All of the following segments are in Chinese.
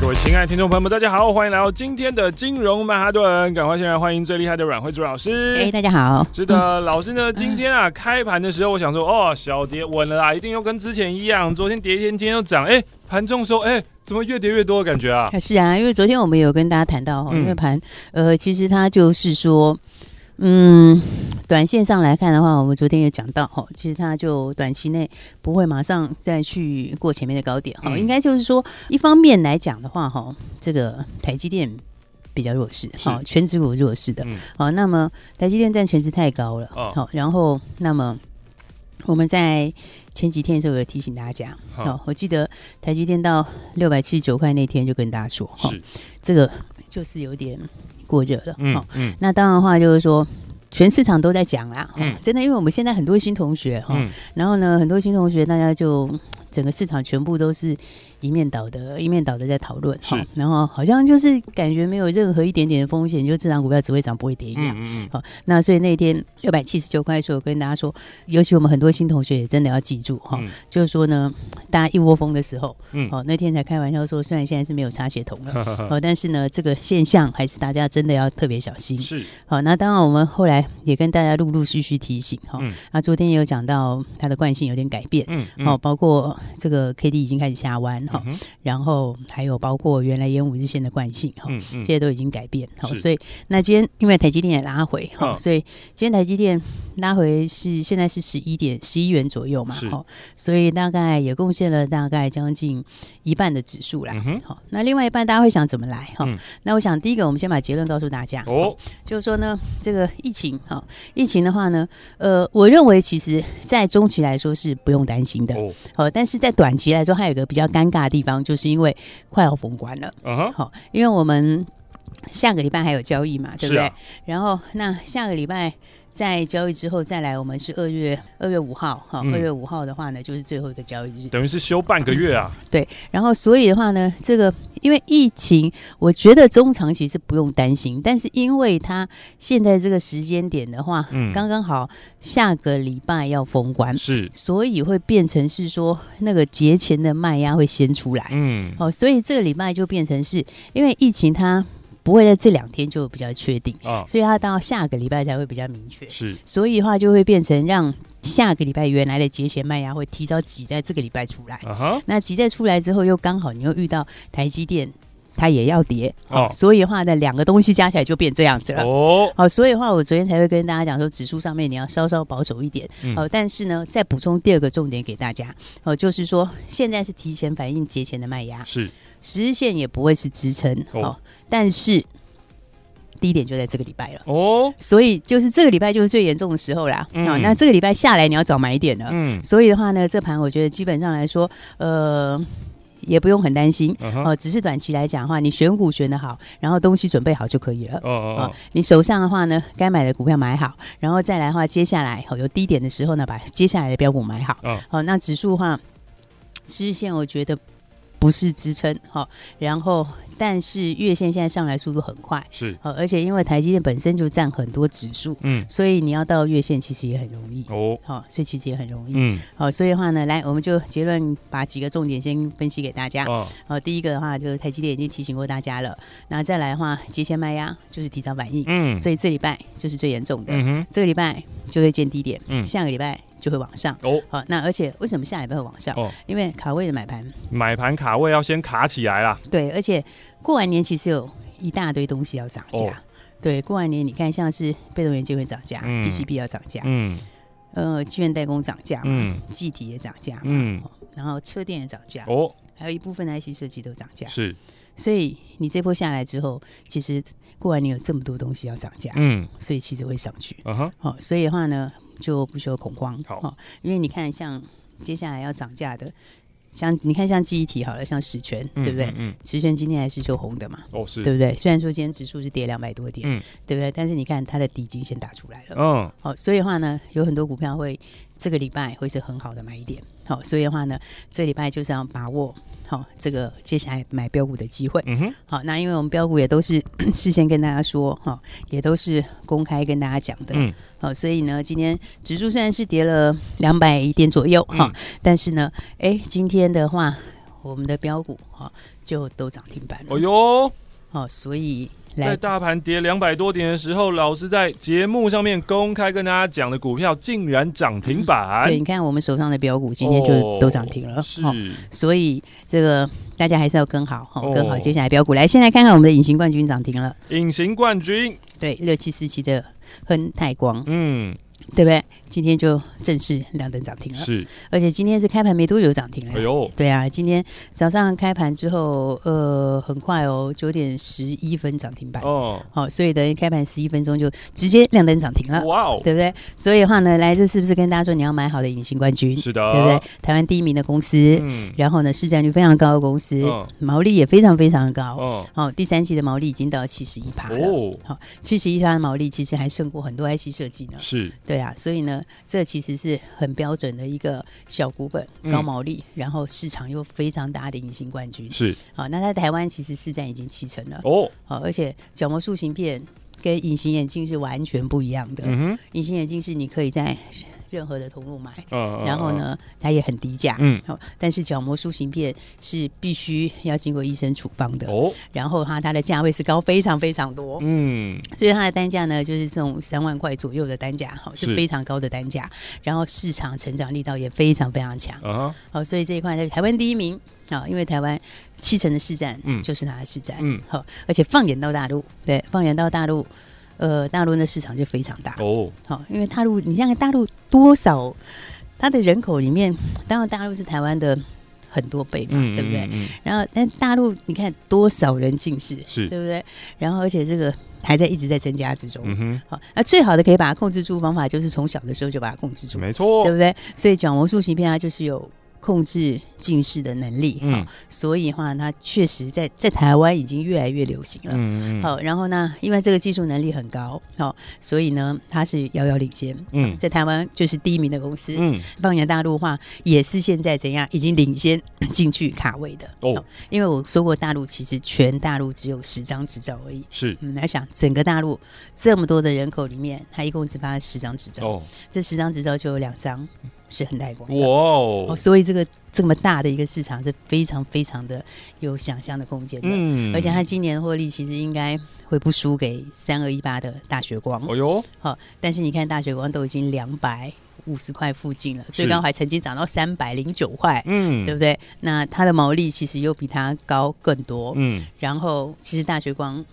各位亲爱的听众朋友们，大家好，欢迎来到今天的金融曼哈顿。赶快先来欢迎最厉害的阮慧珠老师。哎，大家好。是的，老师呢，今天啊，开盘的时候，我想说，哦，小跌稳了啦，一定又跟之前一样，昨天跌一天，今天又涨。哎，盘中说，哎，怎么越跌越多的感觉啊？是啊，因为昨天我们有跟大家谈到哈，因为盘，呃，其实它就是说。嗯，短线上来看的话，我们昨天也讲到哈，其实它就短期内不会马上再去过前面的高点哈，应该就是说，一方面来讲的话哈，这个台积电比较弱势，好，全职股弱势的，好，那么台积电占全值太高了，好，然后那么我们在前几天的时候有提醒大家，好，我记得台积电到六百七十九块那天就跟大家说，是。这个就是有点。过热了，嗯嗯，那当然的话就是说，全市场都在讲啦，嗯，真的，因为我们现在很多新同学哈，然后呢，很多新同学大家就整个市场全部都是。一面倒的，一面倒的在讨论，好，然后好像就是感觉没有任何一点点的风险，就这张股票只会涨不会跌一样，嗯嗯好，那所以那天六百七十九块的时候，我跟大家说，尤其我们很多新同学也真的要记住哈，就是说呢，大家一窝蜂的时候，嗯，好，那天才开玩笑说，虽然现在是没有插血筒了，哦，但是呢，这个现象还是大家真的要特别小心，是，好，那当然我们后来也跟大家陆陆续续提醒，哈，那昨天也有讲到它的惯性有点改变，嗯，好，包括这个 K D 已经开始下弯。好，然后还有包括原来沿五日线的惯性哈，这些都已经改变好，所以那今天因为台积电也拉回哈，所以今天台积电拉回是现在是十一点十一元左右嘛，好，所以大概也贡献了大概将近一半的指数啦，好，那另外一半大家会想怎么来哈？那我想第一个我们先把结论告诉大家哦，就是说呢，这个疫情哈，疫情的话呢，呃，我认为其实在中期来说是不用担心的，好，但是在短期来说还有一个比较尴尬。的地方就是因为快要封关了，嗯哼，好，因为我们下个礼拜还有交易嘛，对不对？然后那下个礼拜。在交易之后再来，我们是二月二月五号，哈，二月五号的话呢，就是最后一个交易日，等于是休半个月啊。对，然后所以的话呢，这个因为疫情，我觉得中长期是不用担心，但是因为它现在这个时间点的话，嗯，刚刚好下个礼拜要封关，是，所以会变成是说那个节前的卖压会先出来，嗯，好，所以这个礼拜就变成是因为疫情它。不会在这两天就比较确定，啊，所以它到下个礼拜才会比较明确。是，所以的话就会变成让下个礼拜原来的节前卖压会提早挤在这个礼拜出来。那挤在出来之后，又刚好你又遇到台积电，它也要跌，哦，所以的话呢，两个东西加起来就变这样子了。哦，好，所以的话，我昨天才会跟大家讲说，指数上面你要稍稍保守一点。哦，但是呢，再补充第二个重点给大家，哦，就是说现在是提前反映节前的卖压。是。十日线也不会是支撑哦，但是低点就在这个礼拜了哦，所以就是这个礼拜就是最严重的时候啦。好，那这个礼拜下来你要找买点了。嗯，所以的话呢，这盘我觉得基本上来说，呃，也不用很担心哦，只是短期来讲的话，你选股选的好，然后东西准备好就可以了。哦哦，你手上的话呢，该买的股票买好，然后再来的话，接下来有低点的时候呢，把接下来的标股买好。好，那指数的话，十日线我觉得。不是支撑，好，然后但是月线现在上来速度很快，是，好，而且因为台积电本身就占很多指数，嗯，所以你要到月线其实也很容易，哦，好，所以其实也很容易，嗯，好，所以的话呢，来，我们就结论把几个重点先分析给大家，哦，好，第一个的话就是台积电已经提醒过大家了，那再来的话，节前卖压就是提早反应，嗯，所以这礼拜就是最严重的，嗯哼，这个礼拜就会见低点，嗯，下个礼拜。就会往上。哦，好，那而且为什么下礼拜会往上？哦，因为卡位的买盘，买盘卡位要先卡起来啦。对，而且过完年其实有一大堆东西要涨价。哦、对，过完年你看像是被动元件会涨价，PCB 要涨价，嗯，呃，晶圆代工涨价，嗯，记体也涨价，嗯，然后车电也涨价，哦，还有一部分的 IC 设计都涨价，是，所以你这波下来之后，其实过完年有这么多东西要涨价，嗯，所以其实会上去，嗯哼，好，所以的话呢。就不需要恐慌，好，因为你看，像接下来要涨价的像你看，像记忆体好了，像十銓，对不对？嗯，十銓今天还是收红的嘛。哦，是，对不对？虽然说今天指数是跌两百多点，嗯，对不对？但是你看它的底金先打出来了，嗯，好，所以的话呢，有很多股票会这个礼拜会是很好的买点，好，所以的话呢，这礼拜就是要把握。好，这个接下来买标股的机会。嗯哼，好，那因为我们标股也都是 事先跟大家说，哈，也都是公开跟大家讲的。嗯，好，所以呢，今天指数虽然是跌了两百点左右，哈、嗯，但是呢，哎，今天的话，我们的标股哈就都涨停板了。哦哟，好，所以。在大盘跌两百多点的时候，老师在节目上面公开跟大家讲的股票竟然涨停板。对，你看我们手上的标股今天就都涨停了。是，所以这个大家还是要跟好，哦，跟好接下来标股。来，先来看看我们的隐形冠军涨停了。隐形冠军，对，六七四七的亨泰光。嗯。对不对？今天就正式亮灯涨停了。是，而且今天是开盘没多久涨停了。哎呦，对啊，今天早上开盘之后，呃，很快哦，九点十一分涨停板。哦，好，所以等于开盘十一分钟就直接亮灯涨停了。哇哦，对不对？所以的话呢，来这是不是跟大家说你要买好的隐形冠军？是的，对不对？台湾第一名的公司，嗯，然后呢，市占率非常高的公司，毛利也非常非常高。哦，好，第三季的毛利已经到七十一趴了。哦，好，七十一趴的毛利其实还胜过很多 IC 设计呢。是，对。对啊，所以呢，这其实是很标准的一个小股本、高毛利，嗯、然后市场又非常大的隐形冠军。是，好，那在台湾其实市占已经七成了哦，好，而且角膜塑形片跟隐形眼镜是完全不一样的。隐形眼镜是你可以在。任何的通路买，然后呢，它也很低价，嗯，好，但是角膜塑形片是必须要经过医生处方的，哦，然后它它的价位是高非常非常多，嗯，所以它的单价呢，就是这种三万块左右的单价，好，是非常高的单价，然后市场成长力道也非常非常强，啊，好，所以这一块在台湾第一名啊，因为台湾七成的市占，嗯，就是它的市占，嗯，好，而且放眼到大陆，对，放眼到大陆。呃，大陆的市场就非常大哦，好，因为大陆，你像大陆多少，它的人口里面，当然大陆是台湾的很多倍嘛，嗯、对不对？嗯嗯、然后，但大陆你看多少人近视，是，对不对？然后，而且这个还在一直在增加之中，嗯哼，好，那最好的可以把它控制住方法，就是从小的时候就把它控制住，没错，对不对？所以角膜塑形片它就是有。控制近视的能力，嗯，所以话它确实在在台湾已经越来越流行了，嗯，好，然后呢，因为这个技术能力很高，好，所以呢，它是遥遥领先，嗯，在台湾就是第一名的公司，嗯，放眼大陆的话，也是现在怎样已经领先 进去卡位的，哦，因为我说过大陆其实全大陆只有十张执照而已，是，嗯，来想整个大陆这么多的人口里面，它一共只发了十张执照，哦，这十张执照就有两张。是很带光哇哦，所以这个这么大的一个市场是非常非常的有想象的空间的，嗯，而且它今年获利其实应该会不输给三二一八的大学光，哦哟，好，但是你看大学光都已经两百五十块附近了，最高还曾经涨到三百零九块，嗯，对不对？那它的毛利其实又比它高更多，嗯，然后其实大学光。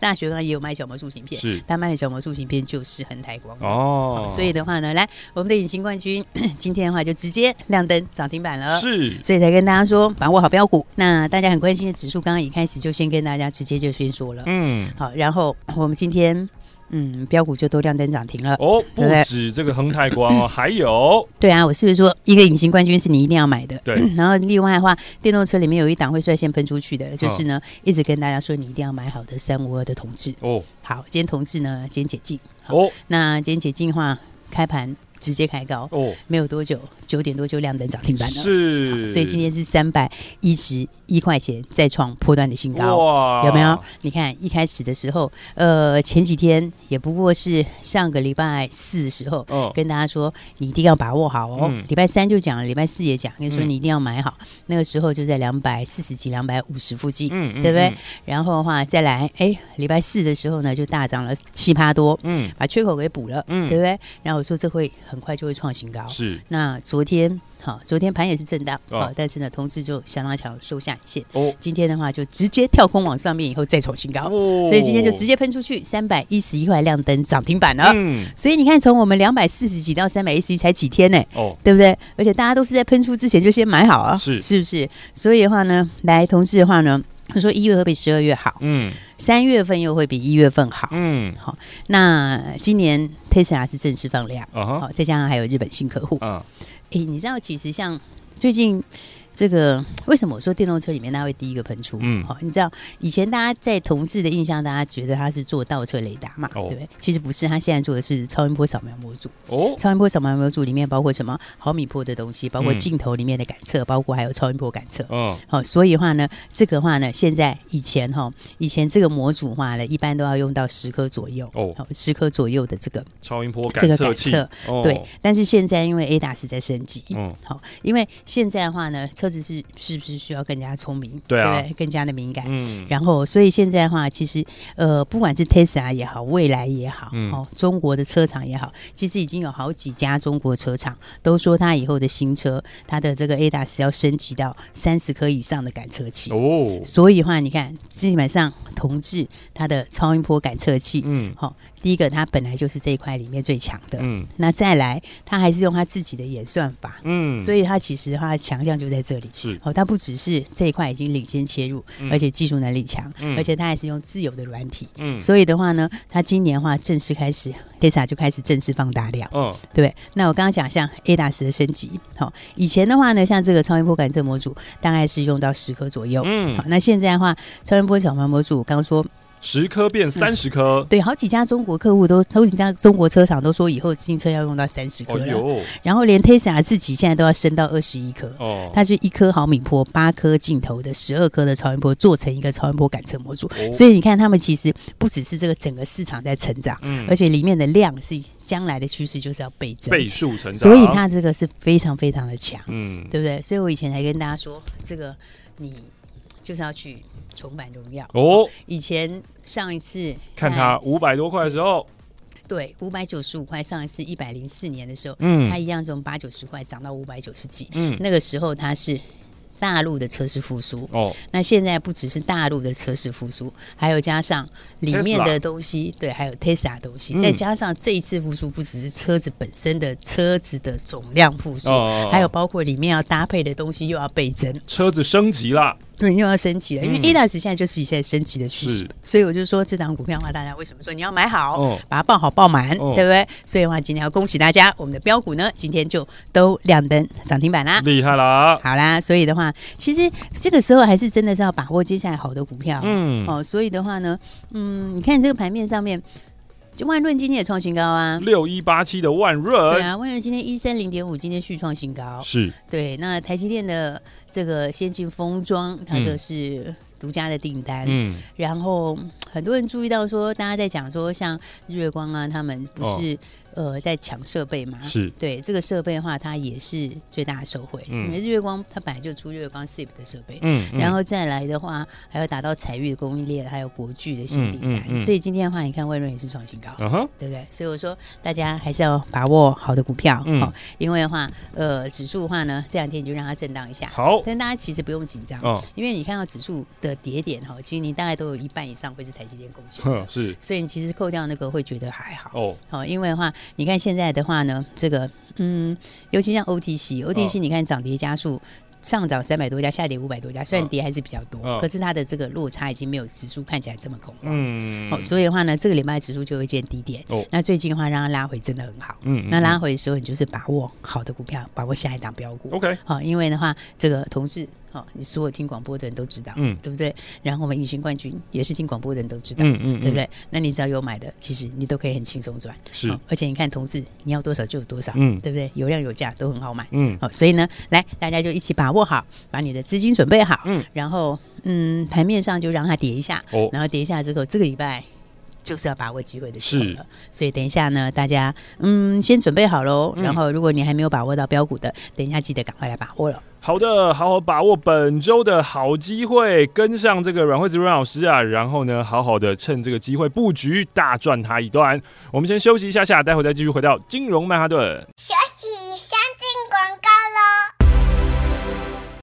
大学呢也有卖角膜塑形片，是，他卖的角膜塑形片就是恒泰光哦，所以的话呢，来我们的隐形冠军 今天的话就直接亮灯涨停板了，是，所以才跟大家说把握好标股。那大家很关心的指数，刚刚一开始就先跟大家直接就先说了，嗯，好，然后我们今天。嗯，标股就都亮灯涨停了。哦，不止这个恒泰光哦，还有，对啊，我是不是说一个隐形冠军是你一定要买的？对，然后另外的话，电动车里面有一档会率先喷出去的，就是呢，一直跟大家说你一定要买好的三五二的同志。哦。好，今天同志呢，今天解禁。哦，那今天解禁的话，开盘。直接开高哦，没有多久，九点多就亮灯涨停板了。是，所以今天是三百一十一块钱再创破断的新高，哇，有没有？你看一开始的时候，呃，前几天也不过是上个礼拜四的时候，哦，跟大家说你一定要把握好哦。嗯、礼拜三就讲了，礼拜四也讲，跟你说你一定要买好。嗯、那个时候就在两百四十几、两百五十附近，嗯，嗯对不对？然后的话再来，哎，礼拜四的时候呢，就大涨了七八多，嗯，把缺口给补了，嗯，对不对？然后我说这会。很快就会创新高。是，那昨天好，昨天盘也是震荡，好，但是呢，同志就相当强，收下影线。哦，今天的话就直接跳空往上面，以后再创新高。哦，所以今天就直接喷出去，三百一十一块亮灯涨停板了。嗯，所以你看，从我们两百四十几到三百一十一才几天呢？哦，对不对？而且大家都是在喷出之前就先买好啊，是是不是？所以的话呢，来同志的话呢，他说一月会比十二月好，嗯，三月份又会比一月份好，嗯，好，那今年。Tesla 是正式放量，好、uh huh. 再加上还有日本新客户，嗯、uh，哎、huh. 欸，你知道其实像最近。这个为什么我说电动车里面它会第一个喷出？嗯，好，你知道以前大家在同志的印象，大家觉得它是做倒车雷达嘛，哦、对不对？其实不是，它现在做的是超音波扫描模组。哦，超音波扫描模组里面包括什么？毫米波的东西，包括镜头里面的感测，嗯、包括还有超音波感测。嗯，好，所以的话呢，这个话呢，现在以前哈，以前这个模组话呢，一般都要用到十颗左右。哦，十颗左右的这个超音波感测器。哦、对，但是现在因为 ADA 是在升级，嗯，好，因为现在的话呢，车子是是不是需要更加聪明？对啊？更加的敏感。嗯，然后所以现在的话，其实呃，不管是 Tesla 也好，蔚来也好，嗯，哦，中国的车厂也好，其实已经有好几家中国车厂都说，它以后的新车，它的这个 ADAS 要升级到三十颗以上的感测器。哦，所以的话，你看，基本上同志它的超音波感测器，嗯，好。第一个，它本来就是这一块里面最强的。嗯，那再来，它还是用它自己的演算法。嗯，所以它其实它的强项就在这里。是，哦，它不只是这一块已经领先切入，嗯、而且技术能力强，嗯、而且它还是用自有的软体。嗯，所以的话呢，它今年的话正式开始，Tesla 就开始正式放大量。嗯，对。那我刚刚讲像 ADAS 的升级，好、哦，以前的话呢，像这个超音波感测模组大概是用到十颗左右。嗯，好，那现在的话，超音波扫描模组，我刚刚说。十颗变三十颗，对，好几家中国客户都，好几家中国车厂都说以后新车要用到三十颗了。哦、呦然后连 Tesla 自己现在都要升到二十一颗。哦，它是一颗毫米波，八颗镜头的十二颗的超音波做成一个超音波感测模组。哦、所以你看，他们其实不只是这个整个市场在成长，嗯，而且里面的量是将来的趋势，就是要倍增，倍数成长。所以它这个是非常非常的强，嗯，对不对？所以我以前还跟大家说，这个你就是要去。重返荣耀。哦！以前上一次看他五百多块的时候，对，五百九十五块。上一次一百零四年的时候，嗯，他一样从八九十块涨到五百九十几，嗯，那个时候他是。大陆的车市复苏。哦，那现在不只是大陆的车市复苏，还有加上里面的东西，对，还有 Tesla 东西，再加上这一次复苏，不只是车子本身的车子的总量复苏，还有包括里面要搭配的东西又要倍增，车子升级了，对，又要升级了，因为 ADAS 现在就是现在升级的趋势，所以我就说这档股票的话，大家为什么说你要买好，把它抱好抱满，对不对？所以的话，今天要恭喜大家，我们的标股呢，今天就都亮灯涨停板啦，厉害了，好啦，所以的话。其实这个时候还是真的是要把握接下来好的股票，嗯，哦，所以的话呢，嗯，你看这个盘面上面，就万润今天也创新高啊，六一八七的万润，对啊，万润今天一三零点五，今天续创新高，是。对。那台积电的这个先进封装，它就是独家的订单，嗯，然后很多人注意到说，大家在讲说，像日月光啊，他们不是。哦呃，在抢设备嘛，是对这个设备的话，它也是最大的受惠。嗯，因为日月光它本来就出日月光 SIP 的设备，嗯，然后再来的话，还要打到彩玉的供应链，还有国巨的新订单。所以今天的话，你看万润也是创新高，对不对？所以我说大家还是要把握好的股票，嗯，因为的话，呃，指数的话呢，这两天你就让它震荡一下，好。但大家其实不用紧张，哦，因为你看到指数的跌点哈，其实你大概都有一半以上会是台积电贡献，是。所以你其实扣掉那个会觉得还好，哦，好，因为的话。你看现在的话呢，这个嗯，尤其像 OTC，OTC 你看涨跌家数上涨三百多家，下跌五百多家，虽然跌还是比较多，可是它的这个落差已经没有指数看起来这么恐慌。嗯，哦，所以的话呢，这个礼拜指数就会见低点。哦，那最近的话让它拉回真的很好。嗯，那拉回的时候，你就是把握好的股票，把握下一档标股。OK，好，因为的话，这个同志。好，你所有听广播的人都知道，嗯，对不对？然后我们隐形冠军也是听广播的人都知道，嗯嗯，对不对？那你只要有买的，其实你都可以很轻松赚，是。而且你看，同志，你要多少就有多少，嗯，对不对？有量有价都很好买，嗯。好，所以呢，来大家就一起把握好，把你的资金准备好，嗯。然后，嗯，盘面上就让它跌一下，哦，然后跌一下之后，这个礼拜就是要把握机会的时候了。所以等一下呢，大家嗯先准备好喽。然后，如果你还没有把握到标股的，等一下记得赶快来把握了。好的，好好把握本周的好机会，跟上这个阮惠子阮老师啊，然后呢，好好的趁这个机会布局，大赚他一段。我们先休息一下下，待会再继续回到金融曼哈顿。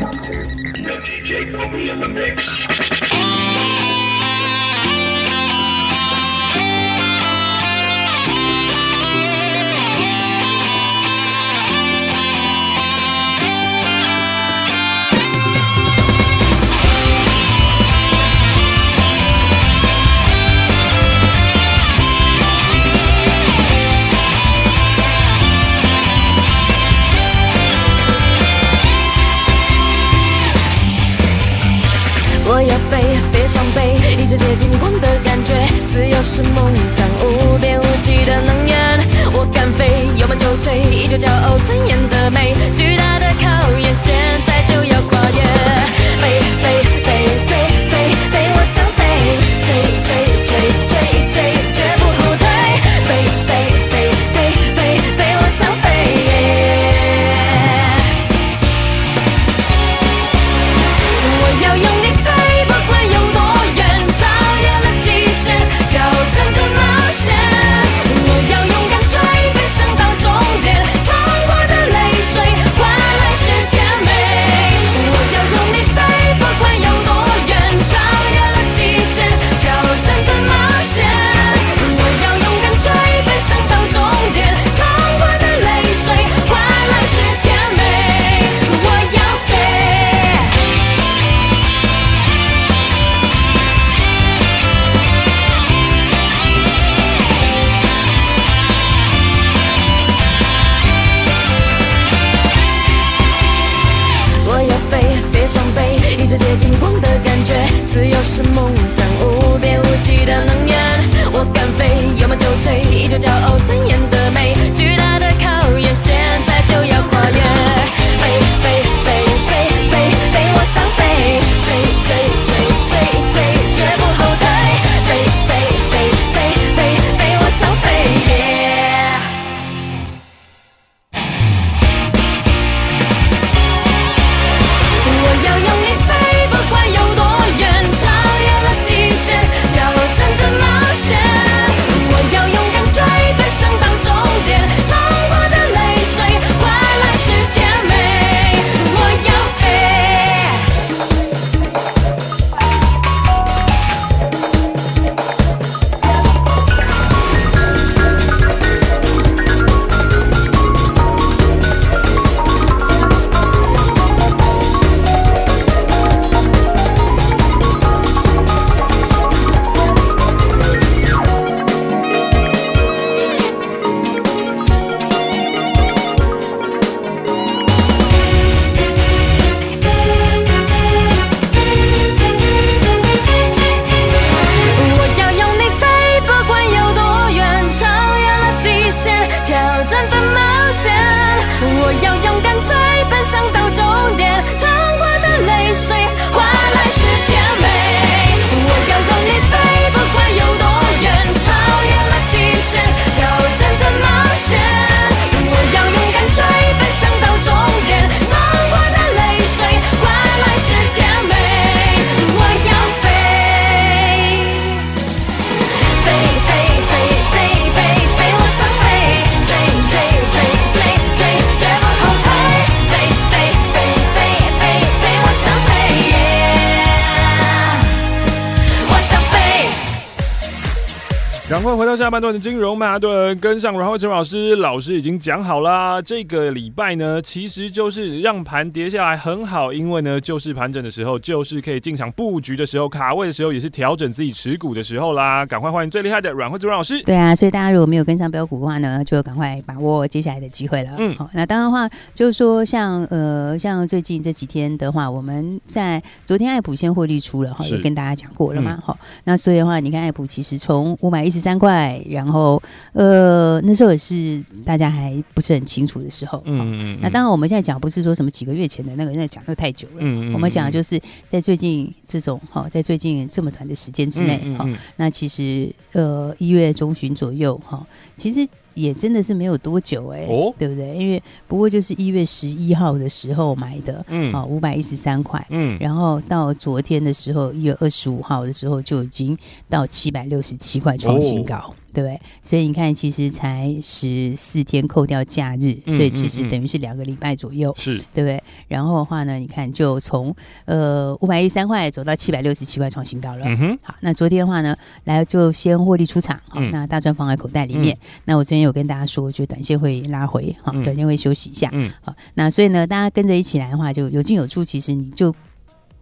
No DJ will be in the mix. 我要飞，飞上天，一直接近光的感觉，自由是梦想，无边无际的能源。我敢飞，有梦就追，依旧骄傲尊严的美。巨大的考验，是梦想？赶快回到下半段的金融曼哈顿，跟上阮蕙慈老师。老师已经讲好啦，这个礼拜呢，其实就是让盘跌下来很好，因为呢，就是盘整的时候，就是可以进场布局的时候，卡位的时候，也是调整自己持股的时候啦。赶快欢迎最厉害的阮蕙慈阮老师。对啊，所以大家如果没有跟上标股的话呢，就赶快把握接下来的机会了。嗯，好，那当然的话，就是说像呃，像最近这几天的话，我们在昨天爱普先获利出了哈，也跟大家讲过了嘛。好、嗯，那所以的话，你看爱普其实从五百一十。十三块，然后呃，那时候也是大家还不是很清楚的时候。嗯嗯，嗯。那当然，我们现在讲不是说什么几个月前的那个，那讲的太久了。嗯，我们讲的就是在最近这种哈，在最近这么短的时间之内哈、嗯嗯嗯，那其实呃一月中旬左右哈，其实。也真的是没有多久哎、欸哦，对不对？因为不过就是一月十一号的时候买的，嗯，好，五百一十三块，嗯，然后到昨天的时候，一月二十五号的时候就已经到七百六十七块创新高。哦对不对？所以你看，其实才十四天，扣掉假日，嗯、所以其实等于是两个礼拜左右，是、嗯嗯、对不对？然后的话呢，你看就从呃五百一十三块走到七百六十七块创新高了。嗯哼。好，那昨天的话呢，来就先获利出场，那大赚放在口袋里面。嗯、那我昨天有跟大家说，就短线会拉回，好，短线会休息一下。嗯。好，那所以呢，大家跟着一起来的话，就有进有出。其实你就。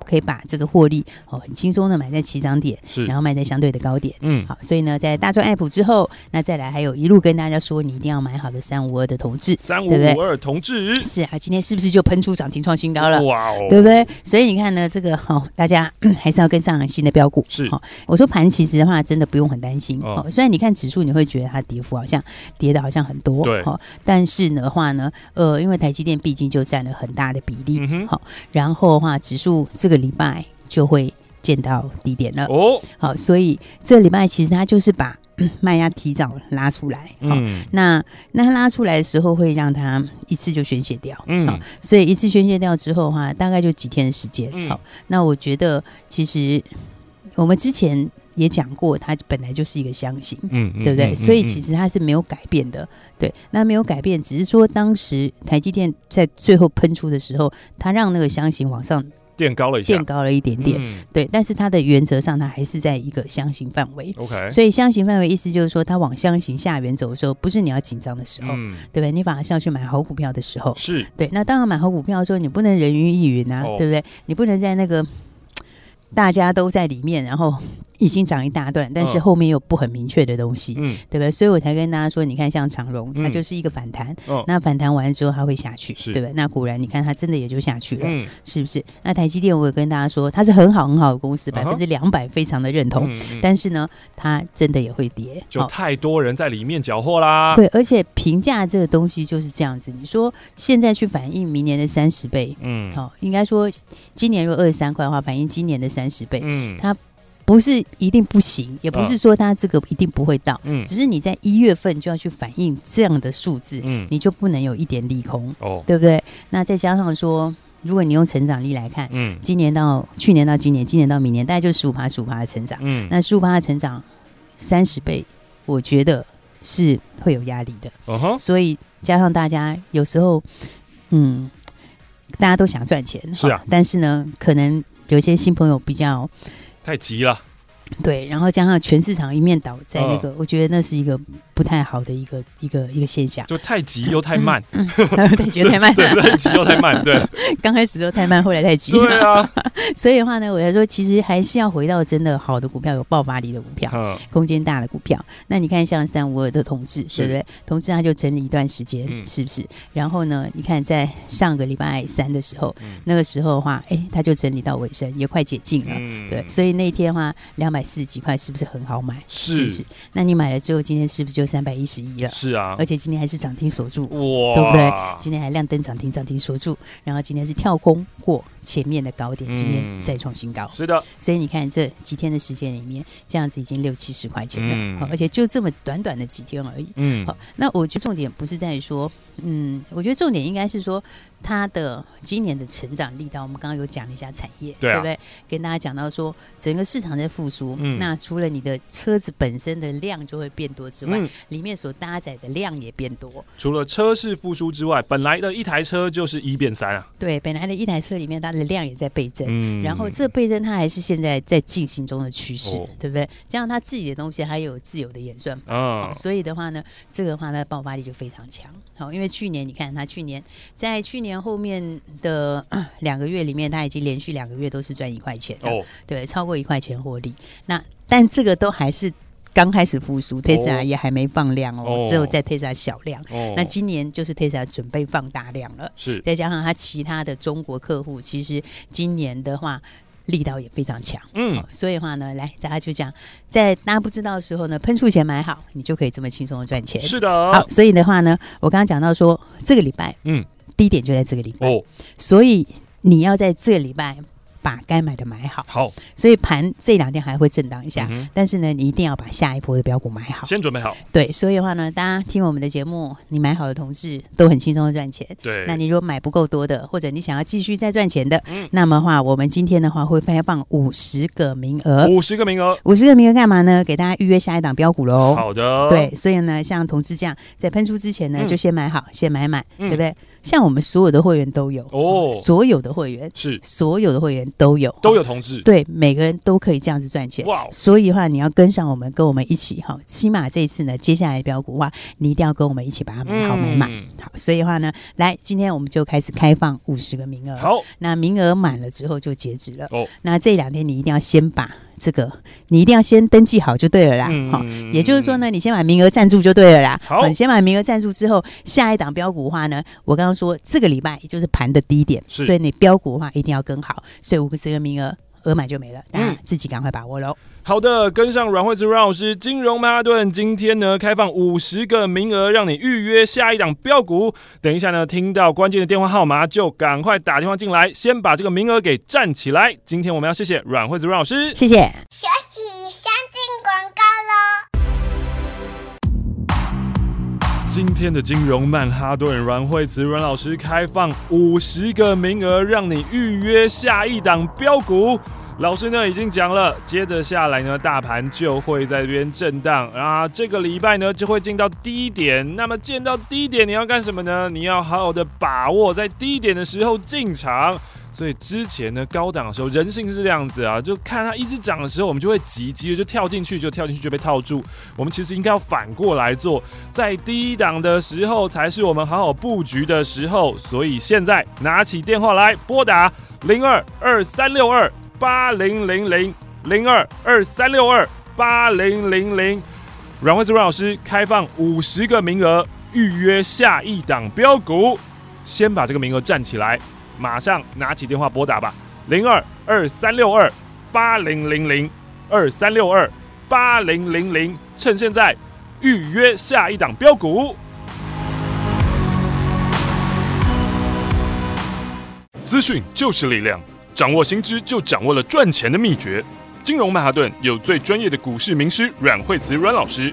可以把这个获利哦，很轻松的买在起涨点，是，然后卖在相对的高点，嗯，好，所以呢，在大赚 app 之后，那再来还有一路跟大家说，你一定要买好的三五二的同志，三五五二同志是啊，今天是不是就喷出涨停创新高了？哇哦，对不对？所以你看呢，这个哦，大家 还是要跟上新的标股，是。好，我说盘其实的话，真的不用很担心哦。虽然你看指数，你会觉得它跌幅好像跌的好像很多，对，但是的话呢，呃，因为台积电毕竟就占了很大的比例，好，然后的话，指数这个。礼拜就会见到低点了。哦，好，所以这礼拜其实它就是把卖压提早拉出来，嗯，那那它拉出来的时候会让它一次就宣泄掉，嗯，好，所以一次宣泄掉之后的话，大概就几天的时间，好，那我觉得其实我们之前也讲过，它本来就是一个箱型，嗯，对不对？所以其实它是没有改变的，对，那没有改变，只是说当时台积电在最后喷出的时候，它让那个箱型往上。垫高了一些，垫高了一点点，嗯，对，但是它的原则上，它还是在一个箱型范围。OK，所以箱型范围意思就是说，它往箱型下缘走的时候，不是你要紧张的时候，嗯，对不对？你反而是要去买好股票的时候，是对。那当然买好股票的时候，你不能人云亦云啊，哦，对不对？你不能在那个大家都在里面，然后。已经涨一大段，但是后面又不很明确的东西，嗯，对不对？所以我才跟大家说，你看像长荣，它就是一个反弹，嗯，那反弹完之后它会下去，是。对不对？那果然你看它真的也就下去了，嗯，是不是？那台积电我也跟大家说，它是很好很好的公司，百分之两百非常的认同，嗯，但是呢，它真的也会跌，就太多人在里面搅和啦，对，而且评价这个东西就是这样子，你说现在去反映明年的三十倍，嗯，好，应该说今年如果二十三块的话，反映今年的三十倍，嗯，它。不是一定不行，也不是说它这个一定不会到，嗯，只是你在一月份就要去反映这样的数字，嗯，你就不能有一点利空，哦，对不对？那再加上说，如果你用成长力来看，嗯，今年到去年到今年，今年到明年，大概就十五趴十五趴的成长，嗯，那十五趴的成长三十倍，我觉得是会有压力的，哦哈，所以加上大家有时候，嗯，大家都想赚钱，是啊，但是呢，可能有些新朋友比较。太急了，对，然后加上全市场一面倒在那个，我觉得那是一个。不太好的一个一个一个现象，就太急又太慢，嗯嗯、对，觉得太慢，对，太急又太慢，对，刚开始就太慢，后来太急，对啊，所以的话呢，我来说，其实还是要回到真的好的股票，有爆发力的股票，嗯、空间大的股票。那你看像三五二的同志，对不对？同志他就整理一段时间，嗯，是不是？然后呢，你看在上个礼拜三的时候，嗯、那个时候的话，哎，他就整理到尾声，也快解禁了，嗯，对。所以那天的话，两百四十几块是不是很好买？是？那你买了之后，今天是不是就？三百一十一了，是啊，而且今天还是涨停锁住，哇，对不对？今天还亮灯涨停，涨停锁住，然后今天是跳空过前面的高点，今天再创新高，嗯，是的。所以你看这几天的时间里面，这样子已经六七十块钱了，嗯，而且就这么短短的几天而已，嗯，好。那我觉得重点不是在于说嗯，我觉得重点应该是说。它的今年的成长力道，我们刚刚有讲一下产业，对，不对？跟大家讲到说，整个市场在复苏，嗯，那除了你的车子本身的量就会变多之外，嗯、里面所搭载的量也变多。除了车市复苏之外，本来的一台车就是一变三啊。对，本来的一台车里面它的量也在倍增，嗯，然后这倍增它还是现在在进行中的趋势，哦、对不对？加上它自己的东西还有自有的演算法，哦，所以的话呢，这个的话它的爆发力就非常强。好，因为去年你看它去年在去年。后面的 两个月里面，他已经连续两个月都是赚一块钱哦，对，超过一块钱获利。那但这个都还是刚开始复苏，Tesla 也还没放量哦，只有在 Tesla 小量。那今年就是 Tesla 准备放大量了，是再加上它其他的中国客户，其实今年的话力道也非常强。嗯，所以的话呢，来大家就讲，在大家不知道的时候呢，喷出钱买好，你就可以这么轻松的赚钱。是的，好，所以的话呢，我刚刚讲到说这个礼拜，嗯。低点就在这个礼拜，哦，所以你要在这个礼拜。把该买的买好，好，所以盘这两天还会震荡一下，嗯、但是呢，你一定要把下一波的标股买好，先准备好。对，所以的话呢，大家听我们的节目，你买好的同志都很轻松的赚钱。对，那你如果买不够多的，或者你想要继续再赚钱的，嗯、那么话我们今天的话会开放五十个名额，五十个名额，五十个名额干嘛呢？给大家预约下一档标股喽。好的，对，所以呢，像同志这样在喷出之前呢，嗯、就先买好，先买满，嗯、对不对？像我们所有的会员都有哦，所有的会员是所有的会员都有都有同志，对，每个人都可以这样子赚钱哇！所以的话，你要跟上我们，跟我们一起哈，起码这一次呢，接下来的标股的话，你一定要跟我们一起把它买好买满。好，所以的话呢，来，今天我们就开始开放五十个名额，好，那名额满了之后就截止了哦。那这两天你一定要先把。这个你一定要先登记好就对了啦，好、嗯，也就是说呢，你先把名额赞住就对了啦。好，你先把名额赞住之后，下一档标股的话呢，我刚刚说这个礼拜也就是盘的低点，所以你标股的话一定要跟好，所以五十个名额额满就没了，大家自己赶快把握喽。好的，跟上阮惠慈阮老师金融曼哈顿，今天呢开放五十个名额，让你预约下一档标股。等一下呢，听到关键的电话号码就赶快打电话进来，先把这个名额给占起来。今天我们要谢谢阮惠慈阮老师，谢谢。休息，先进广告喽。今天的金融曼哈顿，阮惠慈阮老师开放五十个名额，让你预约下一档标股。老师呢已经讲了，接着下来呢，大盘就会在这边震荡啊。这个礼拜呢就会进到低点。那么见到低点，你要干什么呢？你要好好的把握在低点的时候进场。所以之前呢高档的时候，人性是这样子啊，就看它一直涨的时候，我们就会急急的就跳进去，就跳进去就被套住。我们其实应该要反过来做，在低档的时候才是我们好好布局的时候。所以现在拿起电话来拨打零二二三六二。八零零零零二二三六二八零零零，阮惠慈阮老师开放五十个名额，预约下一档标股，先把这个名额占起来，马上拿起电话拨打吧，零二二三六二八零零零二三六二八零零零，趁现在预约下一档标股，资讯就是力量。掌握新知，就掌握了赚钱的秘诀。金融曼哈顿有最专业的股市名师阮惠慈阮老师，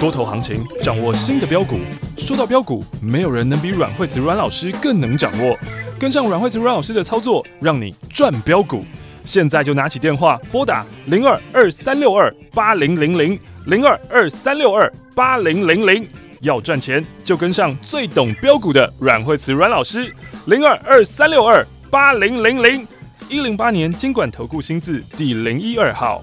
多头行情，掌握新的标股。说到标股，没有人能比阮惠慈阮老师更能掌握。跟上阮惠慈阮老师的操作，让你赚标股。现在就拿起电话拨打零二二三六二八零零零零二二三六二八零零零。要赚钱，就跟上最懂标股的阮惠慈阮老师。零二二三六二八零零零一零八年金管投顾新字第零一二号。